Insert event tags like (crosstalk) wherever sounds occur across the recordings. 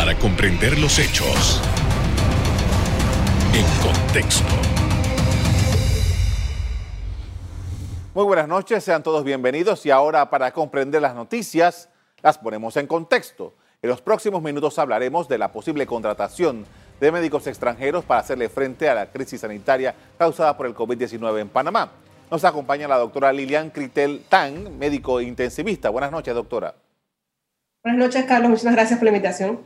para comprender los hechos en contexto. Muy buenas noches, sean todos bienvenidos y ahora para comprender las noticias las ponemos en contexto. En los próximos minutos hablaremos de la posible contratación de médicos extranjeros para hacerle frente a la crisis sanitaria causada por el COVID-19 en Panamá. Nos acompaña la doctora Lilian Critel Tan, médico intensivista. Buenas noches, doctora. Buenas noches, Carlos. Muchas gracias por la invitación.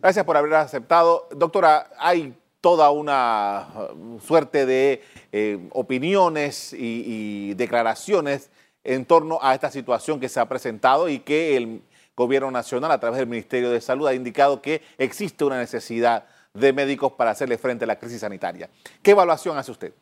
Gracias por haber aceptado. Doctora, hay toda una uh, suerte de eh, opiniones y, y declaraciones en torno a esta situación que se ha presentado y que el Gobierno Nacional, a través del Ministerio de Salud, ha indicado que existe una necesidad de médicos para hacerle frente a la crisis sanitaria. ¿Qué evaluación hace usted?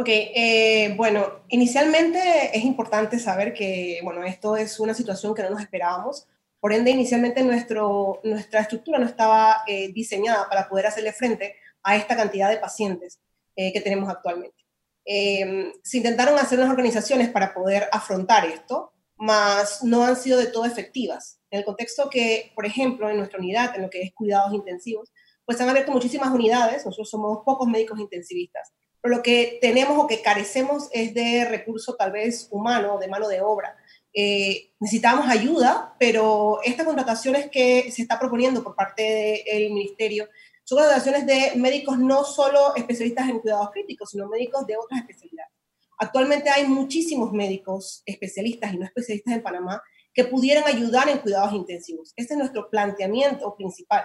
Ok, eh, bueno, inicialmente es importante saber que, bueno, esto es una situación que no nos esperábamos. Por ende, inicialmente nuestro, nuestra estructura no estaba eh, diseñada para poder hacerle frente a esta cantidad de pacientes eh, que tenemos actualmente. se intentaron hacer unas organizaciones para poder afrontar esto, mas no han sido de todo efectivas. En el contexto que, por ejemplo, en nuestra unidad, en lo que es cuidados intensivos, pues han abierto muchísimas unidades, nosotros somos pocos médicos intensivistas, pero lo que tenemos o que carecemos es de recurso tal vez humano, de mano de obra. Eh, necesitamos ayuda, pero estas contrataciones que se está proponiendo por parte del ministerio son contrataciones de médicos no solo especialistas en cuidados críticos, sino médicos de otras especialidades. Actualmente hay muchísimos médicos especialistas y no especialistas en Panamá que pudieran ayudar en cuidados intensivos. Este es nuestro planteamiento principal.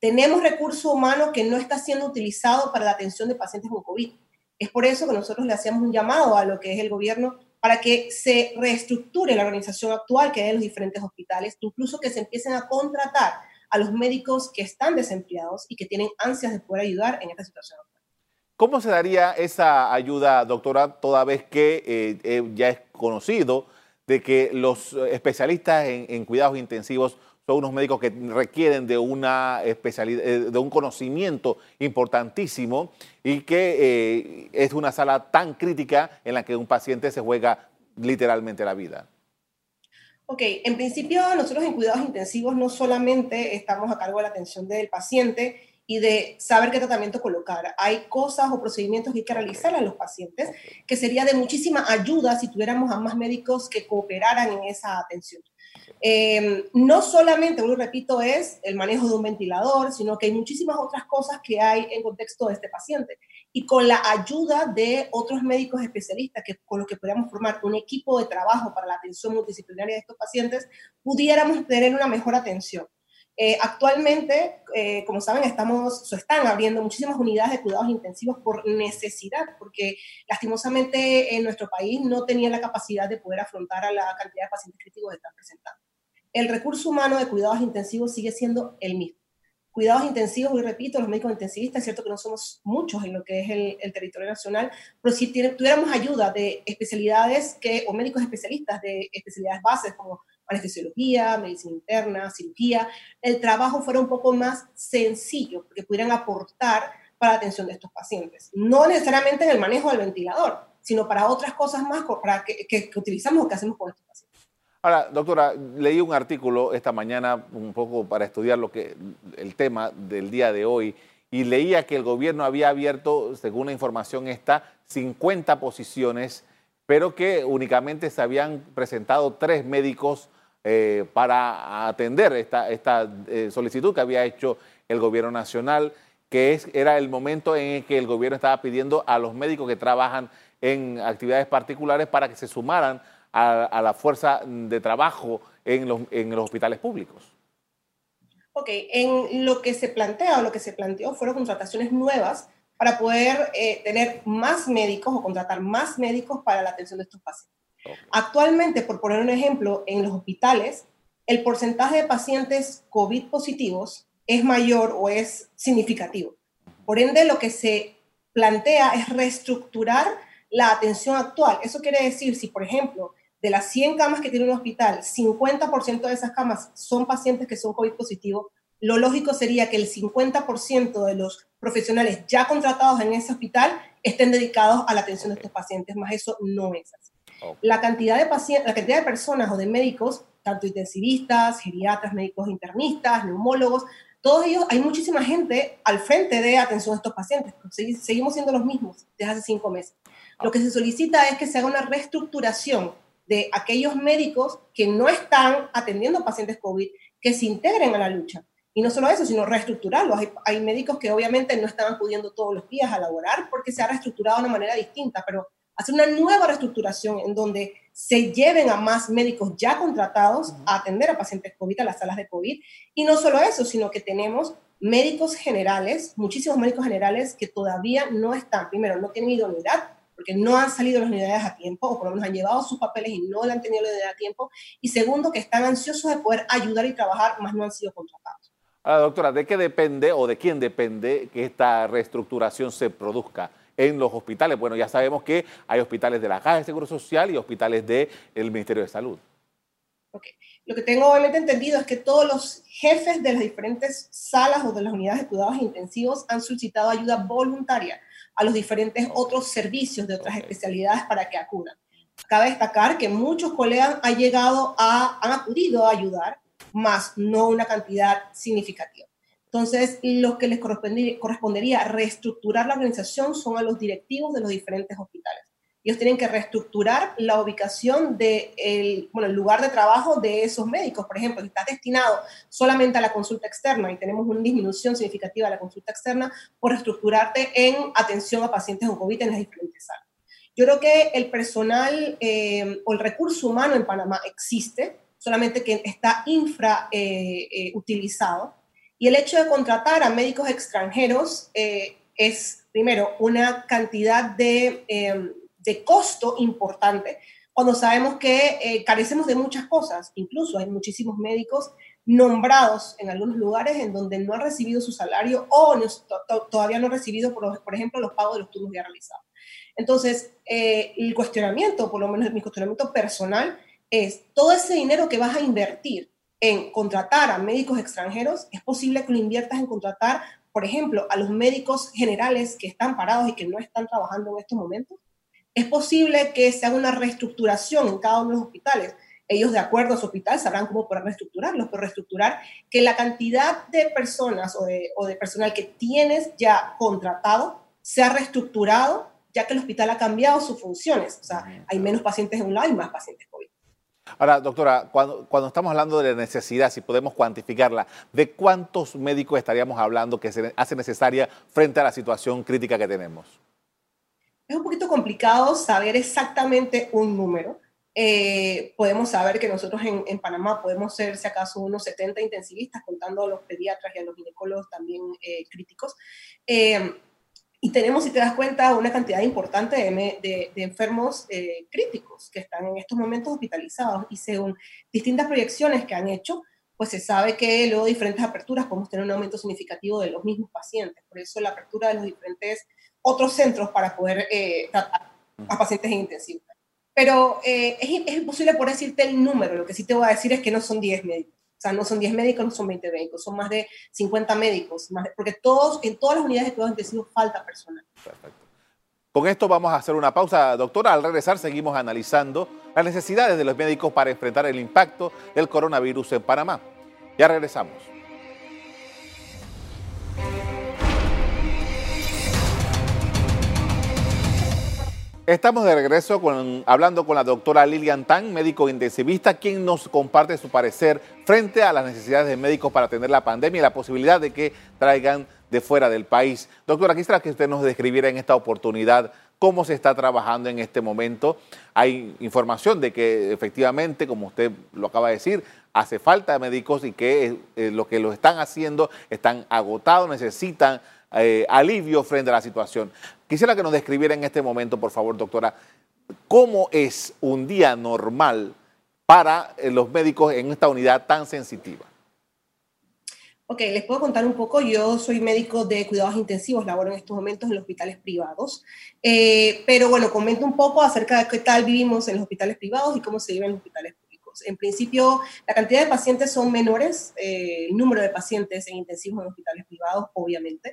Tenemos recurso humano que no está siendo utilizado para la atención de pacientes con COVID. Es por eso que nosotros le hacemos un llamado a lo que es el gobierno para que se reestructure la organización actual que hay en los diferentes hospitales, incluso que se empiecen a contratar a los médicos que están desempleados y que tienen ansias de poder ayudar en esta situación ¿Cómo se daría esa ayuda, doctora, toda vez que eh, eh, ya es conocido de que los especialistas en cuidados intensivos son unos médicos que requieren de una especialidad, eh, de un conocimiento importantísimo y que eh, es una sala tan crítica en la que un paciente se juega literalmente la vida. Ok, en principio nosotros en cuidados intensivos no solamente estamos a cargo de la atención del paciente y de saber qué tratamiento colocar. Hay cosas o procedimientos que hay que realizar a los pacientes que sería de muchísima ayuda si tuviéramos a más médicos que cooperaran en esa atención. Em, no solamente, lo repito, es el manejo de un ventilador, sino que hay muchísimas otras cosas que hay en contexto de este paciente. Y con la ayuda de otros médicos especialistas que, con los que podríamos formar un equipo de trabajo para la atención multidisciplinaria de estos pacientes, pudiéramos tener una mejor atención. Eh, actualmente, eh, como saben, estamos, se están abriendo muchísimas unidades de cuidados intensivos por necesidad, porque lastimosamente en nuestro país no tenía la capacidad de poder afrontar a la cantidad de pacientes críticos que están presentando. El recurso humano de cuidados intensivos sigue siendo el mismo. Cuidados intensivos, y repito, los médicos intensivistas, es cierto que no somos muchos en lo que es el, territorio nacional, pero si tuviéramos ayuda de especialidades que, o médicos especialistas de especialidades bases como anestesiología, medicina interna, cirugía, el trabajo fuera un poco más sencillo, porque pudieran aportar para la atención de estos pacientes. No necesariamente en el manejo del ventilador, sino para otras cosas más para que, que, utilizamos o que hacemos con estos pacientes. Ahora, doctora, leí un artículo esta mañana un poco para estudiar lo que, el tema del día de hoy y leía que el gobierno había abierto, según la información esta, 50 posiciones, pero que únicamente se habían presentado tres médicos eh, para atender esta, esta eh, solicitud que había hecho el gobierno nacional, que es, era el momento en el que el gobierno estaba pidiendo a los médicos que trabajan en actividades particulares para que se sumaran a, la fuerza de trabajo en los, en los hospitales públicos. Ok, en lo que se plantea lo que se planteó fueron contrataciones nuevas para poder eh, tener más médicos o contratar más médicos para la atención de estos pacientes. Actualmente, por poner un ejemplo, en los hospitales, el porcentaje de pacientes COVID positivos es mayor o es significativo. Por ende, lo que se plantea es reestructurar la atención actual. Eso quiere decir, si por ejemplo, de las 100 camas que tiene un hospital, 50% de esas camas son pacientes que son COVID positivos, lo lógico sería que el 50% de los profesionales ya contratados en ese hospital estén dedicados a la atención de estos pacientes, más eso no es así. La, cantidad de pacientes, la cantidad de personas o de médicos, tanto intensivistas, geriatras, médicos internistas, neumólogos, todos ellos, hay muchísima gente al frente de atención a estos pacientes. Seguimos siendo los mismos desde hace cinco meses. Lo que se solicita es que se haga una reestructuración de aquellos médicos que no están atendiendo pacientes COVID, que se integren a la lucha. Y no solo eso, sino reestructurarlos. Hay, hay, médicos que obviamente no están acudiendo todos los días a laborar porque se ha reestructurado de una manera distinta, pero hacer una nueva reestructuración en donde se lleven a más médicos ya contratados a atender a pacientes COVID, a las salas de COVID. Y no solo eso, sino que tenemos médicos generales, muchísimos médicos generales que todavía no están, primero, no tienen idoneidad porque no han salido las unidades a tiempo, o por lo menos han llevado sus papeles y no le han tenido la unidad a tiempo. Y segundo, que están ansiosos de poder ayudar y trabajar, más no han sido contratados. Ahora, doctora, ¿de qué depende o de quién depende que esta reestructuración se produzca? En los hospitales. Bueno, ya sabemos que hay hospitales de la Caja de Seguro Social y hospitales del Ministerio de Salud. Okay. Lo que tengo obviamente entendido es que todos los jefes de las diferentes salas o de las unidades de cuidados intensivos han solicitado ayuda voluntaria a los diferentes otros servicios de otras especialidades para que acudan. Cabe destacar que muchos colegas han llegado a, han acudido a ayudar, más no una cantidad significativa. Entonces, lo que les correspondería reestructurar la organización son a los directivos de los diferentes hospitales. Ellos tienen que reestructurar la ubicación del de bueno, el lugar de trabajo de esos médicos. Por ejemplo, si está destinado solamente a la consulta externa y tenemos una disminución significativa de la consulta externa, por reestructurarte en atención a pacientes con COVID en las diferentes salas. Yo creo que el personal eh, o el recurso humano en Panamá existe, solamente que está infrautilizado. Eh, eh, y el hecho de contratar a médicos extranjeros es, primero, una cantidad de de costo importante, cuando sabemos que eh, carecemos de muchas cosas. Incluso hay muchísimos médicos nombrados en algunos lugares en donde no han recibido su salario o todavía no han recibido, por, por, ejemplo, los pagos de los turnos ya realizados. Entonces, eh, el cuestionamiento, por lo menos mi cuestionamiento personal, es todo ese dinero que vas a invertir en contratar a médicos extranjeros, es posible que lo inviertas en contratar, por ejemplo, a los médicos generales que están parados y que no están trabajando en estos momentos es posible que se haga una reestructuración en cada uno de los hospitales. Ellos, de acuerdo a su hospital, sabrán cómo poder reestructurarlos, pero reestructurar que la cantidad de personas o de, personal que tienes ya contratado sea reestructurado, ya que el hospital ha cambiado sus funciones. O sea, hay menos pacientes en un lado y más pacientes COVID. Ahora, doctora, cuando, cuando, estamos hablando de la necesidad, si podemos cuantificarla, ¿de cuántos médicos estaríamos hablando que se hace necesaria frente a la situación crítica que tenemos? Es un poquito complicado saber exactamente un número. Eh, podemos saber que nosotros en, Panamá podemos ser, si acaso, unos 70 intensivistas, contando a los pediatras y a los ginecólogos también eh, críticos. Eh, y tenemos, si te das cuenta, una cantidad importante de, de enfermos críticos que están en estos momentos hospitalizados. Y según distintas proyecciones que han hecho, pues se sabe que luego de diferentes aperturas podemos tener un aumento significativo de los mismos pacientes. Por eso la apertura de los diferentes otros centros para poder eh, tratar a pacientes en intensivo. Pero eh, es, es, imposible por decirte el número, lo que sí te voy a decir es que no son 10 médicos. O sea, no son 10 médicos, no son 20 médicos, son más de 50 médicos, más porque todos, en todas las unidades de cuidados intensivos falta personal. Perfecto. Con esto vamos a hacer una pausa, doctora. Al regresar seguimos analizando las necesidades de los médicos para enfrentar el impacto del coronavirus en Panamá. Ya regresamos. Estamos de regreso hablando con la doctora Lilian Tan, médico intensivista, quien nos comparte su parecer frente a las necesidades de médicos para atender la pandemia y la posibilidad de que traigan de fuera del país. Doctora, quisiera que usted nos describiera en esta oportunidad cómo se está trabajando en este momento. Hay información de que efectivamente, como usted lo acaba de decir, hace falta médicos y que eh, lo que lo están haciendo están agotados, necesitan eh, alivio frente a la situación. Quisiera que nos describiera en este momento, por favor, doctora, cómo es un día normal para eh, los médicos en esta unidad tan sensitiva. Ok, les puedo contar un poco. Yo soy médico de cuidados intensivos, laboro en estos momentos en los hospitales privados. Eh, pero bueno, comento un poco acerca de qué tal vivimos en los hospitales privados y cómo se vive en los hospitales En principio, la cantidad de pacientes son menores, eh, el número de pacientes en intensivos en hospitales privados, obviamente,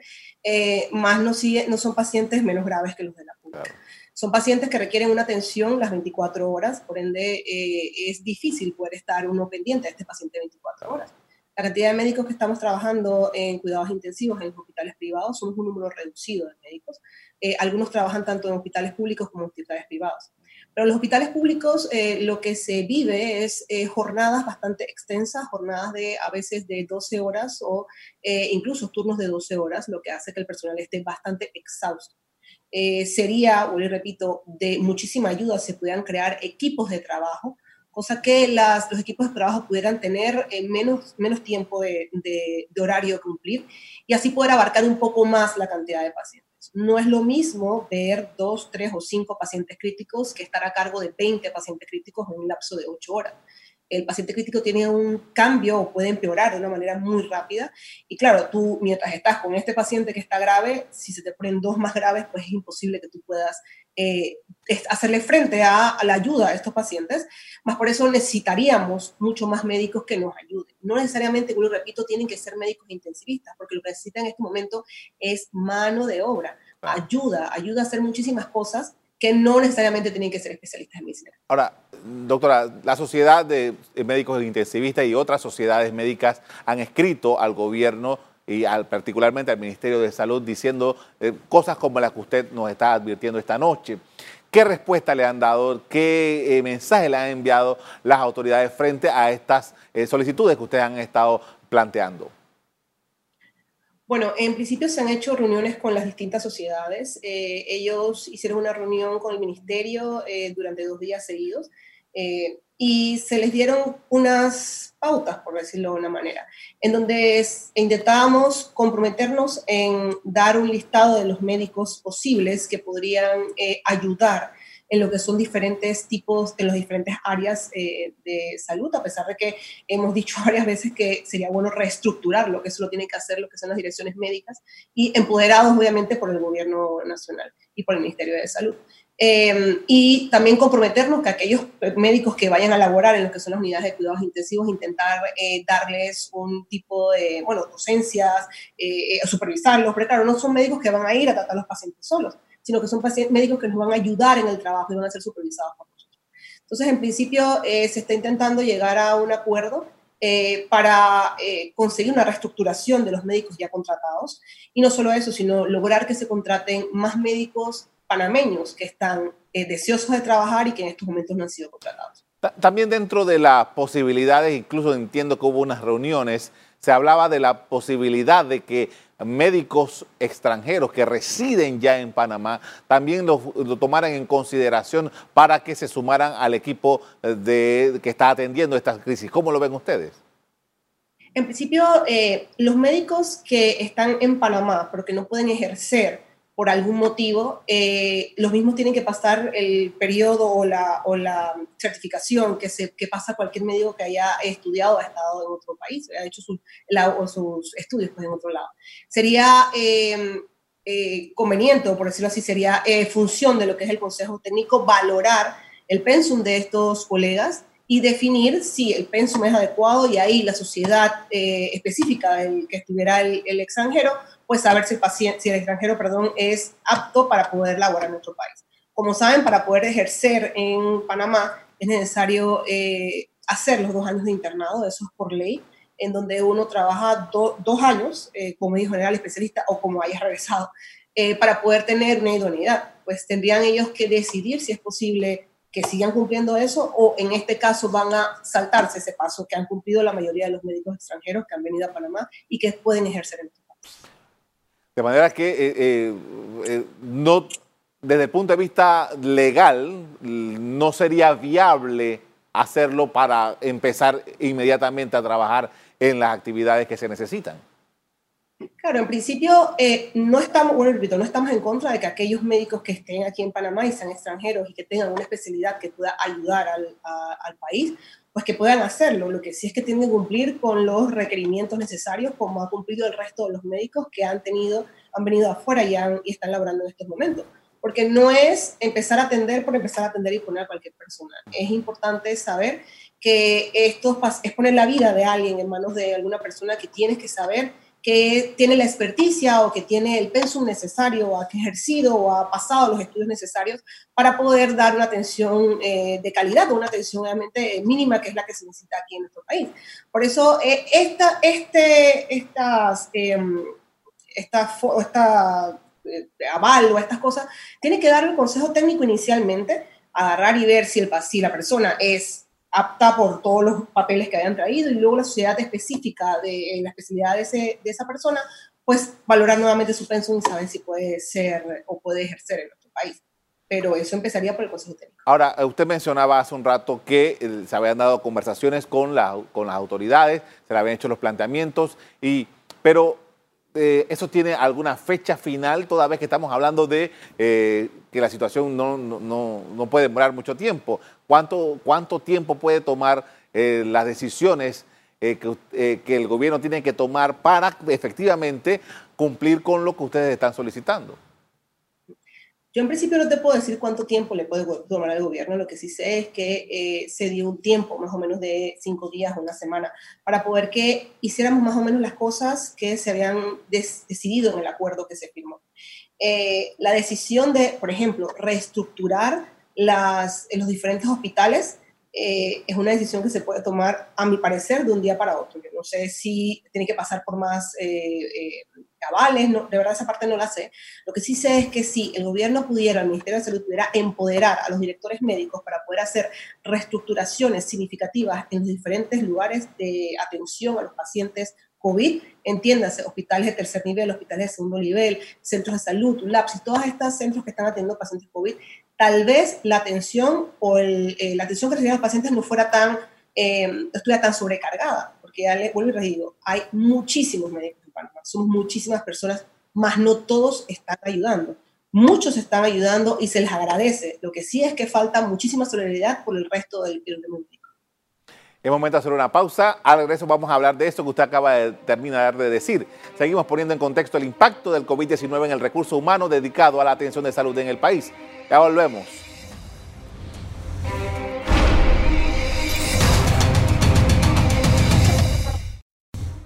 más no, sigue, no son pacientes menos graves que los de la pública. Son pacientes que requieren una atención las 24 horas, por ende eh, es difícil poder estar uno pendiente de este paciente 24 horas. La cantidad de médicos que estamos trabajando en cuidados intensivos en los hospitales privados somos un número reducido de médicos. Eh, algunos trabajan tanto en hospitales públicos como en hospitales privados. Pero en los hospitales públicos eh, lo que se vive es eh, jornadas bastante extensas, jornadas de a veces de 12 horas o eh, incluso turnos de 12 horas, lo que hace que el personal esté bastante exhausto. sería, vuelvo repito, de muchísima ayuda si pudieran crear equipos de trabajo, cosa que las, los equipos de trabajo pudieran tener menos, menos tiempo de, de, de horario a cumplir y así poder abarcar un poco más la cantidad de pacientes. No es lo mismo ver dos, tres o cinco pacientes críticos que estar a cargo de 20 pacientes críticos en un lapso de ocho horas. El paciente crítico tiene un cambio o puede empeorar de una manera muy rápida. Y claro, tú mientras estás con este paciente que está grave, si se te ponen dos más graves, pues es imposible que tú puedas eh, hacerle frente a, la ayuda a estos pacientes, más por eso necesitaríamos mucho más médicos que nos ayuden. No necesariamente, como lo repito, tienen que ser médicos intensivistas, porque lo que necesitan en este momento es mano de obra, ayuda, ayuda a hacer muchísimas cosas que no necesariamente tienen que ser especialistas en medicina. Ahora, doctora, la Sociedad de Médicos Intensivistas y otras sociedades médicas han escrito al gobierno y al, particularmente al Ministerio de Salud diciendo eh, cosas como las que usted nos está advirtiendo esta noche. ¿Qué respuesta le han dado? ¿Qué eh, mensaje le han enviado las autoridades frente a estas eh, solicitudes que ustedes han estado planteando? Bueno, en principio se han hecho reuniones con las distintas sociedades. ellos hicieron una reunión con el ministerio durante dos días seguidos y se les dieron unas pautas, por decirlo de una manera, en donde intentábamos comprometernos en dar un listado de los médicos posibles que podrían eh, ayudar en lo que son diferentes tipos, en las diferentes áreas eh, de salud, a pesar de que hemos dicho (laughs) varias veces que sería bueno reestructurarlo, que eso lo tienen que hacer lo que son las direcciones médicas y empoderados obviamente por el gobierno nacional y por el Ministerio de Salud. Em, y también comprometernos que aquellos médicos que vayan a laborar en lo que son las unidades de cuidados intensivos, intentar eh, darles un tipo de, bueno, docencias, eh, supervisarlos, pero claro, no son médicos que van a ir a tratar a los pacientes solos, sino que son médicos que nos van a ayudar en el trabajo y van a ser supervisados por nosotros. Entonces, en principio, eh, se está intentando llegar a un acuerdo para conseguir una reestructuración de los médicos ya contratados. Y no solo eso, sino lograr que se contraten más médicos panameños que están eh, deseosos de trabajar y que en estos momentos no han sido contratados. También dentro de las posibilidades, incluso entiendo que hubo unas reuniones, se hablaba de la posibilidad de que médicos extranjeros que residen ya en Panamá también lo, tomaran en consideración para que se sumaran al equipo de, que está atendiendo esta crisis. ¿Cómo lo ven ustedes? En principio, eh, los médicos que están en Panamá, pero que no pueden ejercer por algún motivo, eh, los mismos tienen que pasar el periodo o la, o la certificación que, se, que pasa cualquier médico que haya estudiado o ha estado en otro país, ha hecho sus, sus estudios pues, en otro lado. Sería em, eh, conveniente, o por decirlo así, sería eh, función de lo que es el Consejo Técnico valorar el pensum de estos colegas y definir si el pensum es adecuado y ahí la sociedad específica del que estuviera el, el extranjero pues saber si el paciente, si el extranjero, perdón, es apto para poder laborar en nuestro país. Como saben, para poder ejercer en Panamá es necesario eh, hacer los dos años de internado, eso es por ley, en donde uno trabaja dos años eh, como médico general especialista o como haya regresado, eh, para poder tener una idoneidad. Pues tendrían ellos que decidir si es posible que sigan cumpliendo eso o en este caso van a saltarse ese paso que han cumplido la mayoría de los médicos extranjeros que han venido a Panamá y que pueden ejercer en nuestro país. De manera que eh, eh, eh, no, desde el punto de vista legal no sería viable hacerlo para empezar inmediatamente a trabajar en las actividades que se necesitan. Claro, en principio no estamos, bueno, repito, no estamos en contra de que aquellos médicos que estén aquí en Panamá y sean extranjeros y que tengan una especialidad que pueda ayudar al, al país, pues que puedan hacerlo. Lo que sí es que tienen que cumplir con los requerimientos necesarios, como ha cumplido el resto de los médicos que han tenido, han venido afuera y, y están laborando en estos momentos. Porque no es empezar a atender por empezar a atender y poner a cualquier persona. Es importante saber que esto es poner la vida de alguien en manos de alguna persona que tienes que saber que tiene la experticia o que tiene el pensum necesario o ha ejercido o ha pasado los estudios necesarios para poder dar una atención eh, de calidad una atención realmente mínima que es la que se necesita aquí en nuestro país. Por eso, eh, esta, este, estas, em, esta, esta eh, aval o estas cosas, tiene que dar el consejo técnico inicialmente, agarrar y ver si, el, si la persona es apta por todos los papeles que hayan traído y luego la sociedad específica de la especialidad de, ese, de esa persona, pues valorar nuevamente su pensión y saber si puede ser o puede ejercer en nuestro país. Pero eso empezaría por el Consejo Técnico. Ahora, usted mencionaba hace un rato que eh, se habían dado conversaciones con, la, con las autoridades, se le habían hecho los planteamientos, y, pero eh, ¿eso tiene alguna fecha final toda vez que estamos hablando de eh, que la situación no, no, no, puede demorar mucho tiempo? ¿Cuánto, cuánto tiempo puede tomar eh, las decisiones que, que el gobierno tiene que tomar para efectivamente cumplir con lo que ustedes están solicitando? Yo en principio no te puedo decir cuánto tiempo le puede tomar al gobierno, lo que sí sé es que eh, se dio un tiempo, más o menos de cinco días, una semana, para poder que hiciéramos más o menos las cosas que se habían decidido en el acuerdo que se firmó. Eh, la decisión de, por ejemplo, reestructurar los diferentes hospitales eh, es una decisión que se puede tomar, a mi parecer, de un día para otro. Yo no sé si tiene que pasar por más eh, eh, cabales, no, de verdad esa parte no la sé. Lo que sí sé es que si el gobierno pudiera, el Ministerio de Salud pudiera empoderar a los directores médicos para poder hacer reestructuraciones significativas en los diferentes lugares de atención a los pacientes COVID, entiéndase, hospitales de tercer nivel, hospitales de segundo nivel, centros de salud, LAPS y todos estos centros que están atendiendo pacientes COVID, tal vez la atención o el, eh, la atención que recibían los pacientes no fuera tan, eh, estuviera tan sobrecargada, porque ya le vuelvo y les digo, hay muchísimos médicos en Panamá, somos muchísimas personas, más no todos están ayudando. Muchos están ayudando y se les agradece. Lo que sí es que falta muchísima solidaridad por el resto del mundo. Es momento de hacer una pausa. Al regreso vamos a hablar de esto que usted acaba de terminar de decir. Seguimos poniendo en contexto el impacto del COVID-19 en el recurso humano dedicado a la atención de salud en el país. Ya volvemos.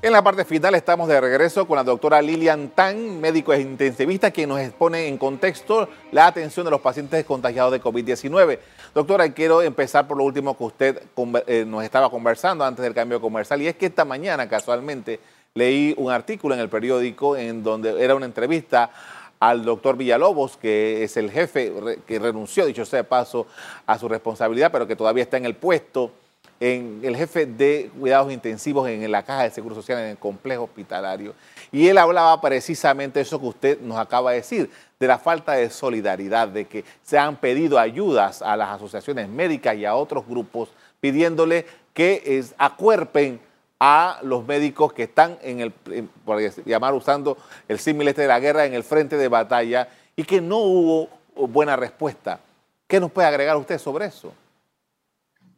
En la parte final estamos de regreso con la doctora Lilian Tan, médico intensivista, quien nos expone en contexto la atención de los pacientes contagiados de COVID-19. Doctora, quiero empezar por lo último que usted eh, nos estaba conversando antes del cambio comercial, y es que esta mañana casualmente leí un artículo en el periódico en donde era una entrevista al doctor Villalobos, que es el jefe que renunció, dicho sea de paso, a su responsabilidad, pero que todavía está en el puesto en el jefe de cuidados intensivos en la Caja de Seguro Social en el complejo hospitalario. Y él hablaba precisamente eso que usted nos acaba de decir, de la falta de solidaridad, de que se han pedido ayudas a las asociaciones médicas y a otros grupos pidiéndole que acuerpen a los médicos que están en el, por llamar usando el símil este de la guerra, en el frente de batalla y que no hubo buena respuesta. ¿Qué nos puede agregar usted sobre eso?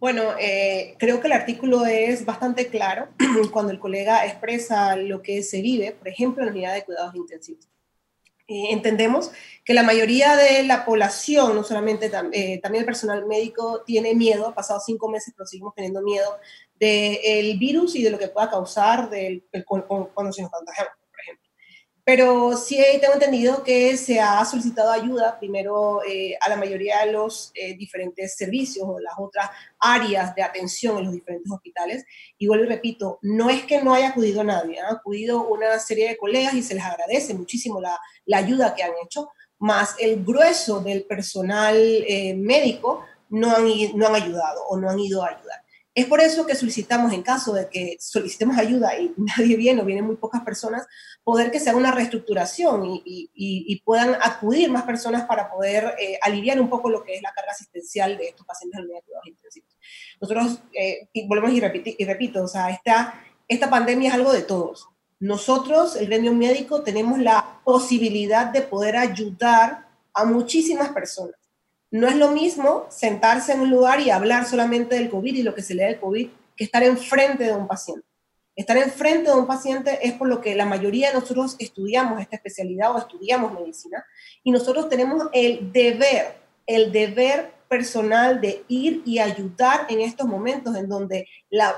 Bueno, eh, creo que el artículo es bastante claro (clears throat) cuando el colega expresa lo que se vive, por ejemplo, en la unidad de cuidados intensivos. Eh, entendemos que la mayoría de la población, no solamente eh, también el personal médico, tiene miedo, ha pasado cinco meses, pero seguimos teniendo miedo del virus y de lo que pueda causar del, cuando nos contagiamos. Pero sí tengo entendido que se ha solicitado ayuda primero eh, a la mayoría de los eh, diferentes servicios o las otras áreas de atención en los diferentes hospitales. Y vuelvo y repito, no es que no haya acudido nadie, ha acudido una serie de colegas y se les agradece muchísimo la, la ayuda que han hecho, más el grueso del personal eh, médico no han, no han ayudado o no han ido a ayudar. Es por eso que solicitamos, en caso de que solicitemos ayuda y (laughs) nadie viene o vienen muy pocas personas, poder que sea una reestructuración y, puedan acudir más personas para poder eh, aliviar un poco lo que es la carga asistencial de estos pacientes de cuidados intensivos. Nosotros, eh, y volvemos y, y repito, o sea, esta, esta pandemia es algo de todos. Nosotros, el gremio médico, tenemos la posibilidad de poder ayudar a muchísimas personas no es lo mismo sentarse en un lugar y hablar solamente del COVID y lo que se le da del COVID que estar enfrente de un paciente. Estar enfrente de un paciente es por lo que la mayoría de nosotros estudiamos esta especialidad o estudiamos medicina y nosotros tenemos el deber, el deber personal de ir y ayudar en estos momentos en donde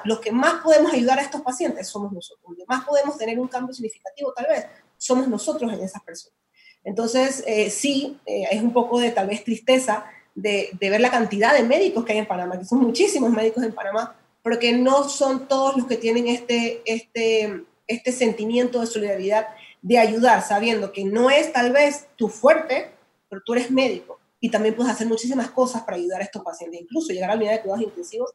los que más podemos ayudar a estos pacientes somos nosotros, donde más podemos tener un cambio significativo tal vez somos nosotros en esas personas. Entonces, eh, sí, eh, es un poco de tal vez tristeza de, ver la cantidad de médicos que hay en Panamá, que son muchísimos médicos en Panamá, pero que no son todos los que tienen este, este, este sentimiento de solidaridad de ayudar, sabiendo que no es tal vez tu fuerte, pero tú eres médico y también puedes hacer muchísimas cosas para ayudar a estos pacientes, incluso llegar a la unidad de cuidados intensivos.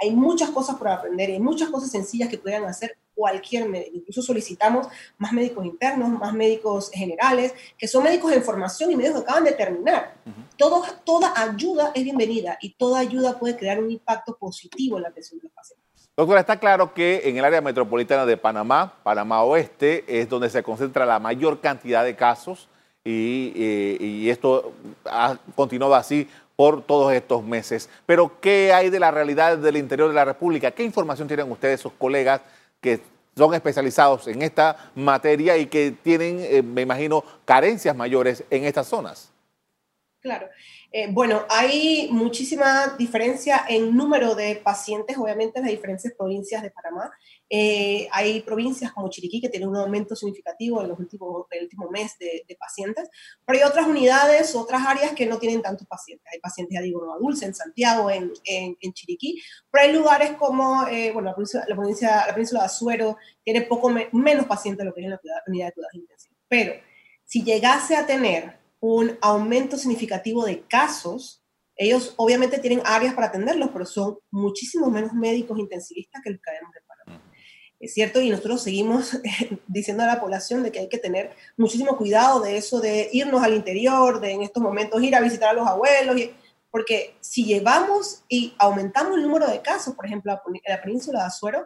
Hay muchas cosas por aprender hay muchas cosas sencillas que puedan hacer cualquier médico. Incluso solicitamos más médicos internos, más médicos generales, que son médicos en formación y médicos que acaban de terminar. Todo, toda ayuda es bienvenida y toda ayuda puede crear un impacto positivo en la atención de los pacientes. Doctora, está claro que en el área metropolitana de Panamá, Panamá Oeste, es donde se concentra la mayor cantidad de casos y, y esto ha continuado así por todos estos meses. Pero, ¿qué hay de la realidad del interior de la República? ¿Qué información tienen ustedes, sus colegas, que son especializados en esta materia y que tienen, eh, me imagino, carencias mayores en estas zonas? Claro. Eh, bueno, hay muchísima diferencia en número de pacientes, obviamente, en las diferentes provincias de Panamá. Eh, hay provincias como Chiriquí que tienen un aumento significativo en los últimos, el último mes de, pacientes, pero hay otras unidades, otras áreas que no tienen tantos pacientes. Hay pacientes, ya digo, en Dulce, en Santiago, en, en, Chiriquí, pero hay lugares como, eh, bueno, la provincia, la, provincia, la península de Azuero tiene poco menos pacientes de lo que es la unidad de cuidados intensivos. Pero si llegase a tener un aumento significativo de casos, ellos obviamente tienen áreas para atenderlos, pero son muchísimos menos médicos intensivistas que los que vemos en Panamá. Es cierto, y nosotros seguimos (laughs) diciendo a la población de que hay que tener muchísimo cuidado de eso, de irnos al interior, de en estos momentos ir a visitar a los abuelos, porque si llevamos y aumentamos el número de casos, por ejemplo, en la península de Azuero,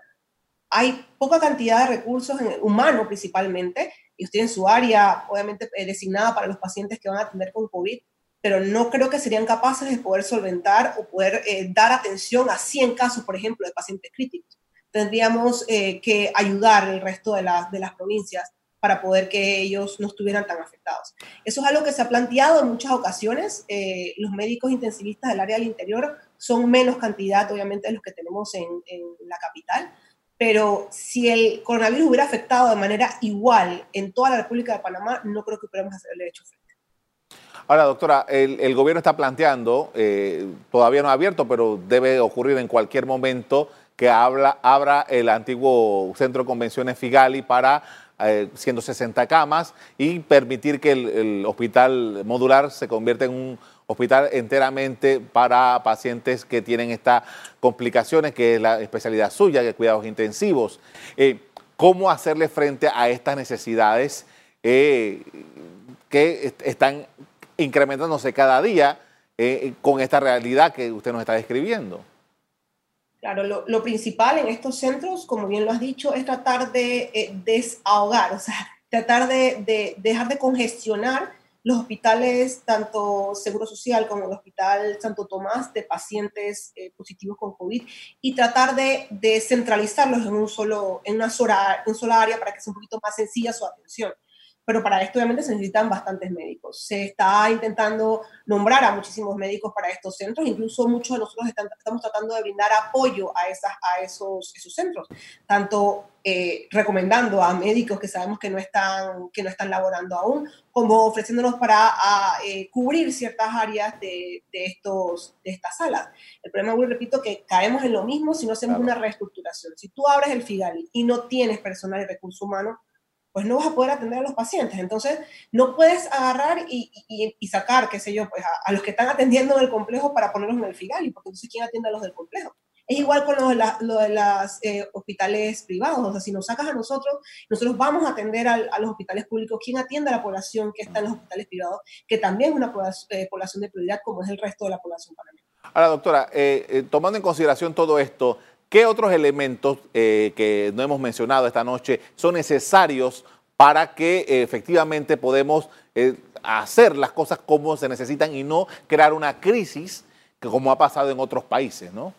hay poca cantidad de recursos humanos principalmente, y usted en su área, obviamente eh, designada para los pacientes que van a atender con COVID, pero no creo que serían capaces de poder solventar o poder eh, dar atención a 100 casos, por ejemplo, de pacientes críticos tendríamos eh, que ayudar el resto de, las de las provincias para poder que ellos no estuvieran tan afectados. Eso es algo que se ha planteado en muchas ocasiones. Los médicos intensivistas del área del interior son menos cantidad, obviamente, de los que tenemos en, en, la capital, pero si el coronavirus hubiera afectado de manera igual en toda la República de Panamá, no creo que pudiéramos hacerle hecho frente. Ahora, doctora, el, el gobierno está planteando, eh, todavía no ha abierto, pero debe ocurrir en cualquier momento, que abra el antiguo Centro de Convenciones Figali para 160 eh, camas y permitir que el, hospital modular se convierta en un hospital enteramente para pacientes que tienen estas complicaciones, que es la especialidad suya, que cuidados intensivos. Eh, ¿Cómo hacerle frente a estas necesidades eh, que están incrementándose cada día con esta realidad que usted nos está describiendo? Claro, lo, principal en estos centros, como bien lo has dicho, es tratar de eh, desahogar, o sea, tratar de, dejar de congestionar los hospitales, tanto Seguro Social como el Hospital Santo Tomás, de pacientes eh, positivos con COVID, y tratar de, de centralizarlos en, un solo, en una sola, en sola área para que sea un poquito más sencilla su atención pero para esto obviamente se necesitan bastantes médicos. Se está intentando nombrar a muchísimos médicos para estos centros, incluso muchos de nosotros estamos tratando de brindar apoyo a, esas, a esos, esos centros, tanto eh, recomendando a médicos que sabemos que no están, que no están laborando aún, como ofreciéndonos para eh, cubrir ciertas áreas de, de, estos, de estas salas. El problema, muy repito, que caemos en lo mismo si no hacemos una reestructuración. Si tú abres el FIGALI y no tienes personal y recursos humanos, pues no vas a poder atender a los pacientes. Entonces, no puedes agarrar y, y, sacar, qué sé yo, pues a, los que están atendiendo en el complejo para ponerlos en el FIGALI, porque entonces, ¿quién atiende a los del complejo? Es igual con lo de, lo de los eh, hospitales privados, o sea, si nos sacas a nosotros, nosotros vamos a atender a, los hospitales públicos. ¿Quién atiende a la población que está en los hospitales privados, que también es una eh, población de prioridad como es el resto de la población panameña? Ahora, doctora, eh, tomando en consideración todo esto, ¿Qué otros elementos que no hemos mencionado esta noche son necesarios para que eh, efectivamente podemos eh, hacer las cosas como se necesitan y no crear una crisis que como ha pasado en otros países, ¿no?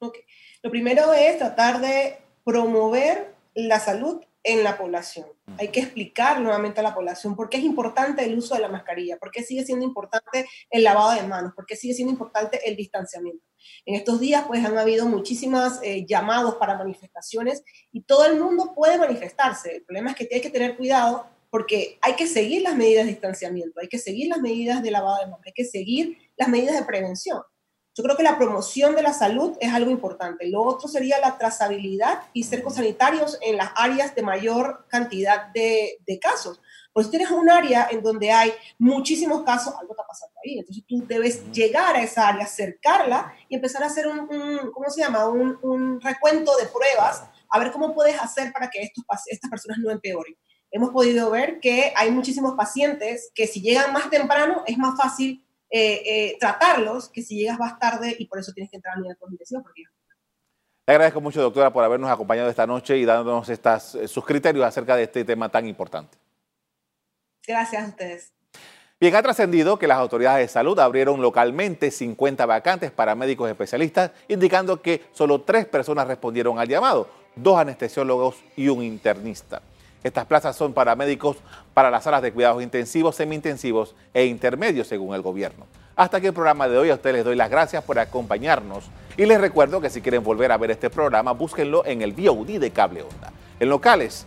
Okay. Lo primero es tratar de promover la salud en la población. Hay que explicar nuevamente a la población por qué es importante el uso de la mascarilla, por qué sigue siendo importante el lavado de manos, por qué sigue siendo importante el distanciamiento. En estos días, pues, han habido muchísimas eh, llamados para manifestaciones y todo el mundo puede manifestarse. El problema es que hay que tener cuidado porque hay que seguir las medidas de distanciamiento, hay que seguir las medidas de lavado de manos, hay que seguir las medidas de prevención. Yo creo que la promoción de la salud es algo importante. Lo otro sería la trazabilidad y cercos sanitarios en las áreas de mayor cantidad de, casos. Pues si tienes un área en donde hay muchísimos casos, algo está pasando ahí. Entonces tú debes llegar a esa área, acercarla y empezar a hacer un, ¿cómo se llama? Un, un, recuento de pruebas, a ver cómo puedes hacer para que estos, estas personas no empeoren. Hemos podido ver que hay muchísimos pacientes que si llegan más temprano es más fácil eh, eh, tratarlos que si llegas más tarde y por eso tienes que entrar a nivel cognitivo. Porque... Le agradezco mucho, doctora, por habernos acompañado esta noche y dándonos estas, eh, sus criterios acerca de este tema tan importante. Gracias a ustedes. Bien, ha trascendido que las autoridades de salud abrieron localmente 50 vacantes para médicos especialistas, indicando que solo tres personas respondieron al llamado, dos anestesiólogos y un internista. Estas plazas son para médicos para las salas de cuidados intensivos, semi-intensivos e intermedios, según el gobierno. Hasta aquí el programa de hoy. A ustedes les doy las gracias por acompañarnos. Y les recuerdo que si quieren volver a ver este programa, búsquenlo en el VOD de Cable Onda. En locales,